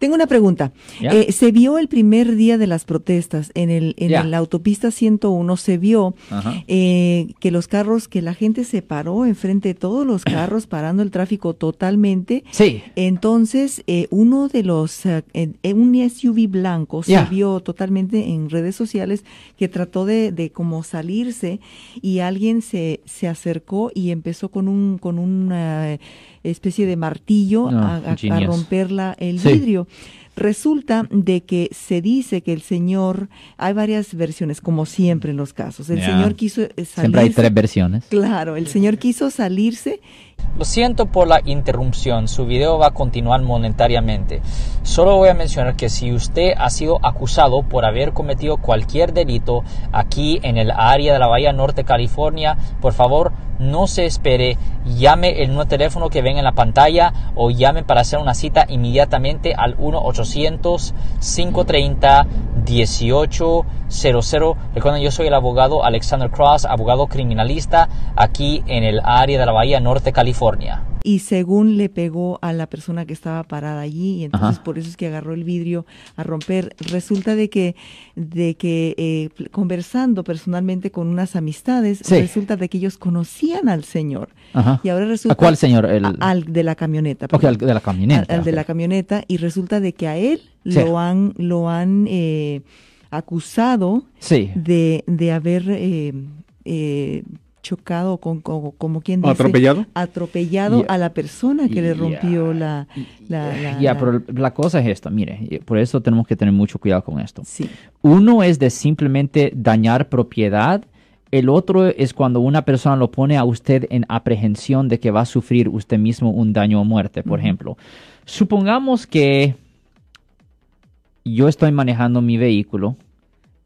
Tengo una pregunta. Eh, se vio el primer día de las protestas en el en la autopista 101 se vio eh, que los carros que la gente se paró enfrente de todos los carros parando el tráfico totalmente. Sí. Entonces eh, uno de los eh, un SUV blanco se vio totalmente en redes sociales que trató de, de como salirse y alguien se se acercó y empezó con un con una especie de martillo No, a, a- romper la- el Sí. vidrio. Resulta de que se dice que el señor, hay varias versiones, como siempre en los casos. El señor quiso eh, salirse. Siempre hay tres versiones. Claro, el señor quiso salirse. Lo siento por la interrupción, su video va a continuar monetariamente. Solo voy a mencionar que si usted ha sido acusado por haber cometido cualquier delito aquí en el área de la Bahía Norte, California, por favor no se espere, llame el nuevo teléfono que ven en la pantalla o llame para hacer una cita inmediatamente al 1-800-530-1800. Recuerden, yo soy el abogado Alexander Cross, abogado criminalista aquí en el área de la Bahía Norte, California. Y según le pegó a la persona que estaba parada allí, y entonces Ajá. por eso es que agarró el vidrio a romper. Resulta de que, de que eh, conversando personalmente con unas amistades, Sí. resulta de que ellos conocían al señor. Ajá. Y ahora resulta ¿A cuál señor? El- a- al de la camioneta. Ok, al de la camioneta. al, al de la camioneta y resulta de que a él Sí. lo han lo han eh, acusado Sí. de, de haber eh, eh, chocado con, con- como quien dice ¿Atropellado? atropellado Yeah. a la persona que le rompió la la, la- Ya, la- pero la cosa es esta, mire, por eso tenemos que tener mucho cuidado con esto. sí Uno es de simplemente dañar propiedad, el otro es cuando una persona lo pone a usted en aprehensión de que va a sufrir usted mismo un daño o muerte, por ejemplo. Supongamos que yo estoy manejando mi vehículo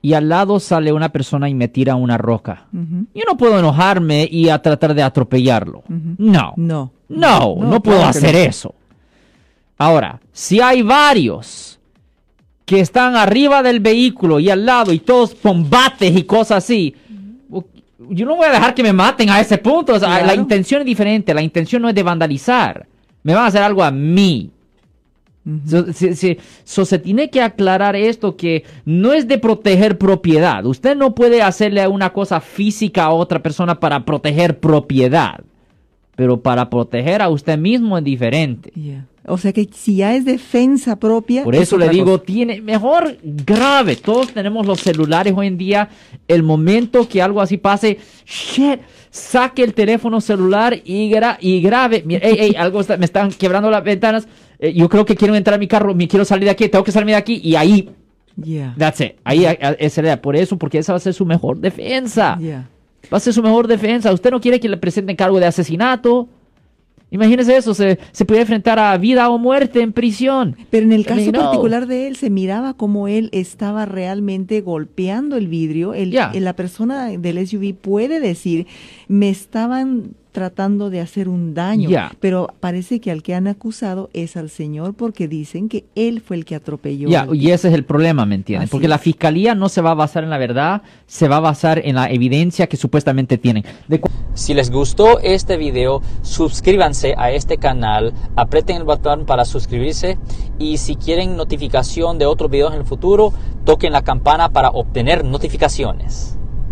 y al lado sale una persona y me tira una roca. Yo no puedo enojarme y a tratar de atropellarlo. No. no No, no, No, puedo claro hacer no. eso. Ahora, si hay varios que están arriba del vehículo y al lado y todos combates y cosas así, yo no voy a dejar que me maten a ese punto. O sea, Claro. La intención es diferente. La intención no es de vandalizar. Me van a hacer algo a mí. Ujú. So, se, se- so, se tiene que aclarar esto que no es de proteger propiedad. Usted no puede hacerle una cosa física a otra persona para proteger propiedad. Pero para proteger a usted mismo es diferente. Yeah. o sea que si ya es defensa propia Por es eso le otra digo, cosa. tiene mejor grave. Todos tenemos los celulares hoy en día. El momento que algo así pase, shit, saque el teléfono celular y, gra- y grabe. Mira, ey, ey, algo está- me están quebrando las ventanas. Eh, yo creo que quiero entrar a mi carro, me quiero salir de aquí, tengo que salirme de aquí y ahí, Yeah. that's it. Ahí esa era, por eso, porque esa va a ser su mejor defensa. Yeah. Va a ser su mejor defensa. Usted no quiere que le presenten cargo de asesinato. Imagínese eso, se, se puede enfrentar a vida o muerte en prisión. Pero en el caso no. particular de él, se miraba como él estaba realmente golpeando el vidrio. El, Ya. La persona del SUV puede decir, me estaban tratando de hacer un daño. Pero parece que al que han acusado es al señor porque dicen que él fue el que atropelló. Ya, y ese es el problema, ¿me entiendes? Así Porque la fiscalía no se va a basar en la verdad, se va a basar en la evidencia que supuestamente tienen. De Si les gustó este video, suscríbanse a este canal, aprieten el botón para suscribirse y si quieren notificación de otros videos en el futuro, toquen la campana para obtener notificaciones.